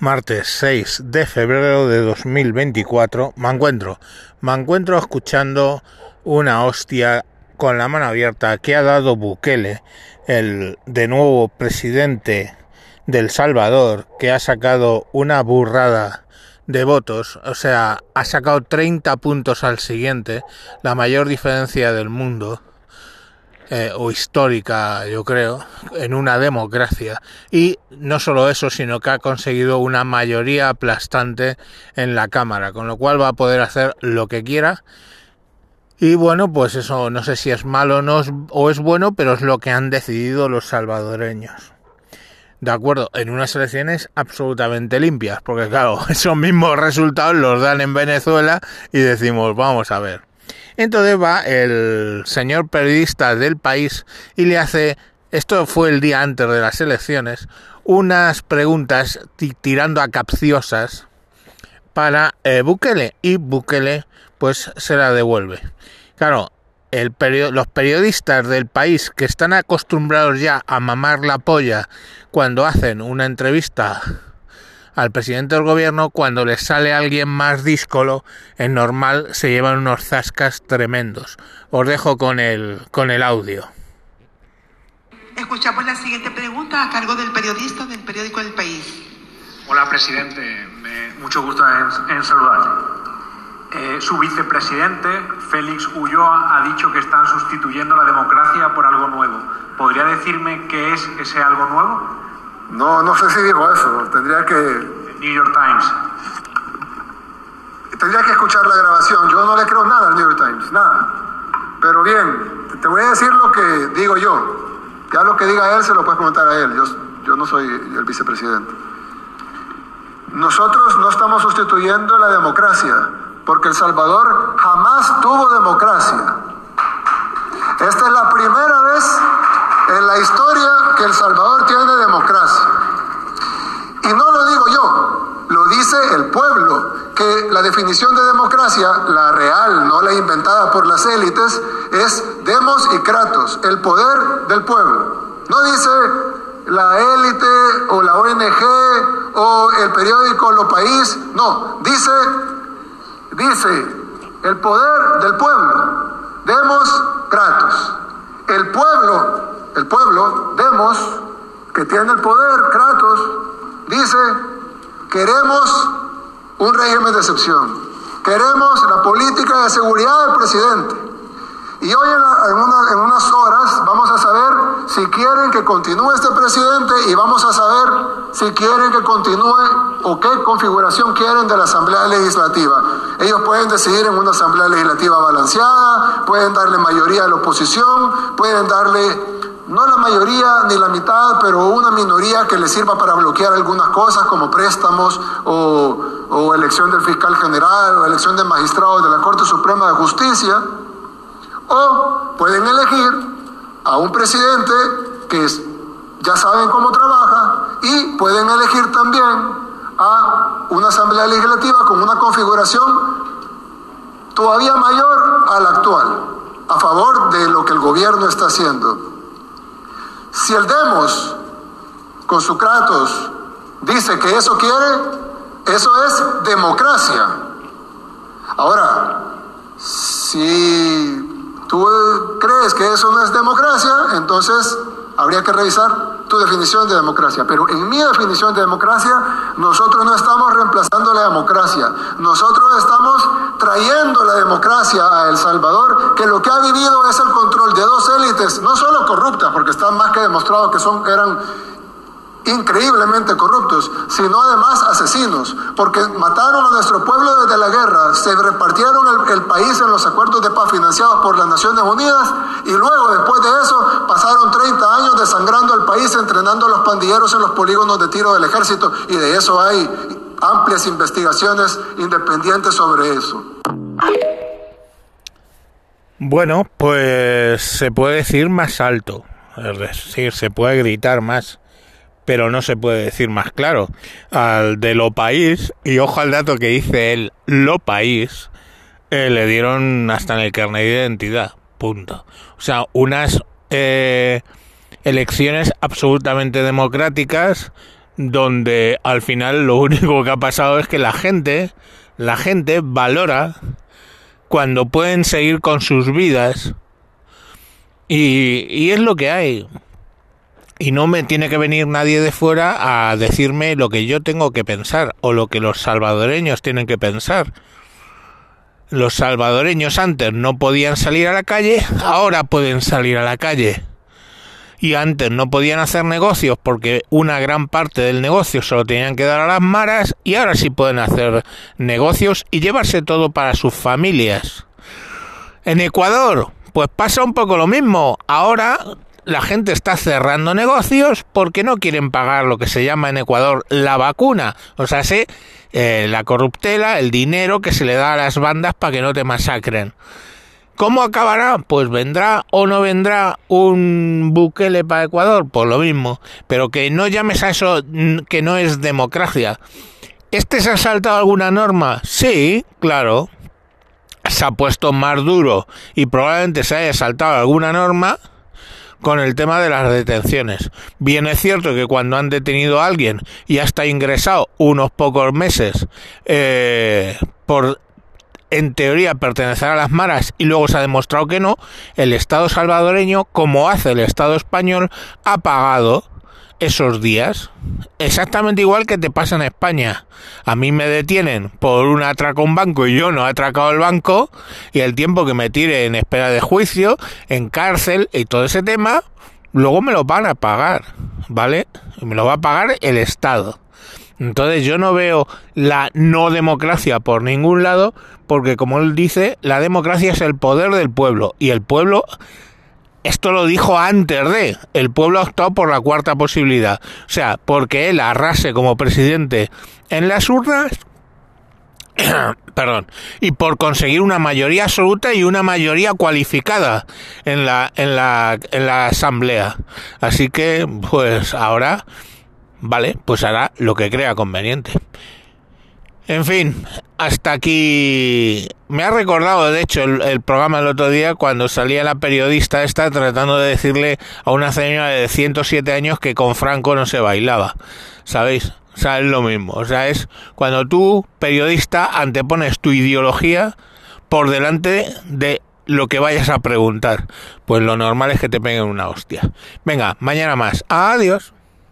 martes 6 de febrero de 2024, me encuentro, me encuentro escuchando una hostia con la mano abierta que ha dado Bukele, el de nuevo presidente del Salvador, que ha sacado una burrada de votos, o sea, ha sacado 30 puntos al siguiente, la mayor diferencia del mundo eh, o histórica, yo creo, en una democracia. Y no solo eso, sino que ha conseguido una mayoría aplastante en la Cámara, con lo cual va a poder hacer lo que quiera. Y bueno, pues eso no sé si es malo o, no o es bueno, pero es lo que han decidido los salvadoreños. De acuerdo, en unas elecciones absolutamente limpias, porque claro, esos mismos resultados los dan en Venezuela y decimos, vamos a ver. Entonces va el señor periodista del país y le hace, esto fue el día antes de las elecciones, unas preguntas tirando a capciosas para eh, Bukele y Bukele pues se la devuelve. Claro, los periodistas del país que están acostumbrados ya a mamar la polla cuando hacen una entrevista al presidente del gobierno, cuando les sale alguien más díscolo, en normal se llevan unos zascas tremendos. Os dejo con el, con el audio. Escuchamos la siguiente pregunta a cargo del periodista del periódico El País. Hola, presidente. mucho gusto en, en saludarle. Eh, su vicepresidente, Félix Ulloa, ha dicho que están sustituyendo la democracia por algo nuevo. ¿Podría decirme qué es ese algo nuevo? No, no sé si dijo eso. Tendría que. New York Times. Tendría que escuchar la grabación. Yo no le creo nada al New York Times, nada. Pero bien, te voy a decir lo que digo yo. Ya lo que diga él se lo puedes preguntar a él. Yo, yo no soy el vicepresidente. Nosotros no estamos sustituyendo la democracia, porque El Salvador jamás tuvo democracia. Esta es la primera vez en la historia que El Salvador tiene democracia. Y no lo digo yo, lo dice el pueblo, que la definición de democracia, la real, no la inventada por las élites, es demos y kratos, el poder del pueblo. No dice la élite o la ONG o el periódico Lo País, no, dice, dice el poder del pueblo, demos kratos. Pueblo vemos que tiene el poder, Kratos, dice, queremos un régimen de excepción, queremos la política de seguridad del presidente. Y hoy en, unas horas vamos a saber si quieren que continúe este presidente y vamos a saber si quieren que continúe o qué configuración quieren de la Asamblea Legislativa. Ellos pueden decidir en una Asamblea Legislativa balanceada, pueden darle mayoría a la oposición, pueden darle no la mayoría ni la mitad, pero una minoría que le sirva para bloquear algunas cosas como préstamos o, elección del fiscal general o elección de magistrados de la Corte Suprema de Justicia. O pueden elegir a un presidente que ya saben cómo trabaja y pueden elegir también a una asamblea legislativa con una configuración todavía mayor a la actual, a favor de lo que el gobierno está haciendo. Si el Demos, con su Kratos, dice que eso quiere, eso es democracia. Ahora, si tú crees que eso no es democracia, entonces habría que revisar tu definición de democracia. Pero en mi definición de democracia, nosotros no estamos reemplazando la democracia. Nosotros estamos trayendo la democracia a El Salvador, que lo que ha vivido es el control de dos élites, no solo corruptas, porque están más que demostrado que son, eran increíblemente corruptos, sino además asesinos, porque mataron a nuestro pueblo desde la guerra, se repartieron el, país en los acuerdos de paz financiados por las Naciones Unidas y luego, después de eso, pasaron 30 años desangrando el país, entrenando a los pandilleros en los polígonos de tiro del ejército y de eso hay amplias investigaciones independientes sobre eso. Bueno, pues se puede decir más alto, es decir, se puede gritar más pero no se puede decir más claro. Al de Lo País, y ojo al dato que dice él, Lo País, eh, le dieron hasta en el carnet de identidad. Punto. O sea, unas eh, elecciones absolutamente democráticas, donde al final lo único que ha pasado es que la gente, la gente valora cuando pueden seguir con sus vidas y, y es lo que hay. Y no me tiene que venir nadie de fuera a decirme lo que yo tengo que pensar o lo que los salvadoreños tienen que pensar. Los salvadoreños antes no podían salir a la calle, ahora pueden salir a la calle. Y antes no podían hacer negocios porque una gran parte del negocio se lo tenían que dar a las maras y ahora sí pueden hacer negocios y llevarse todo para sus familias. En Ecuador, pues pasa un poco lo mismo. Ahora la gente está cerrando negocios porque no quieren pagar lo que se llama en Ecuador la vacuna. O sea, sé, eh, la corruptela, el dinero que se le da a las bandas para que no te masacren. ¿Cómo acabará? Pues vendrá o no vendrá un buquele para Ecuador, pues lo mismo. Pero que no llames a eso que no es democracia. ¿Este se ha saltado alguna norma? Sí, claro. Se ha puesto más duro y probablemente se haya saltado alguna norma con el tema de las detenciones. Bien es cierto que cuando han detenido a alguien y ya está ingresado unos pocos meses eh, por en teoría pertenecer a las maras y luego se ha demostrado que no, el Estado salvadoreño, como hace el Estado español, ha pagado esos días. Exactamente igual que te pasa en España. A mí me detienen por un atraco a un banco y yo no he atracado el banco y el tiempo que me tire en espera de juicio, en cárcel y todo ese tema, luego me lo van a pagar, ¿vale? Me lo va a pagar el Estado. Entonces yo no veo la no democracia por ningún lado, porque como él dice, la democracia es el poder del pueblo y el pueblo esto lo dijo antes de. El pueblo ha optado por la cuarta posibilidad. O sea, porque él arrase como presidente en las urnas. perdón. Y por conseguir una mayoría absoluta y una mayoría cualificada en la, en la, en la asamblea. Así que, pues ahora, vale, pues hará lo que crea conveniente. En fin, hasta aquí. Me ha recordado, de hecho, el, programa el otro día cuando salía la periodista esta tratando de decirle a una señora de 107 años que con Franco no se bailaba. ¿Sabéis? O sea, es lo mismo. O sea, es cuando tú, periodista, antepones tu ideología por delante de lo que vayas a preguntar. Pues lo normal es que te peguen una hostia. Venga, mañana más. Adiós.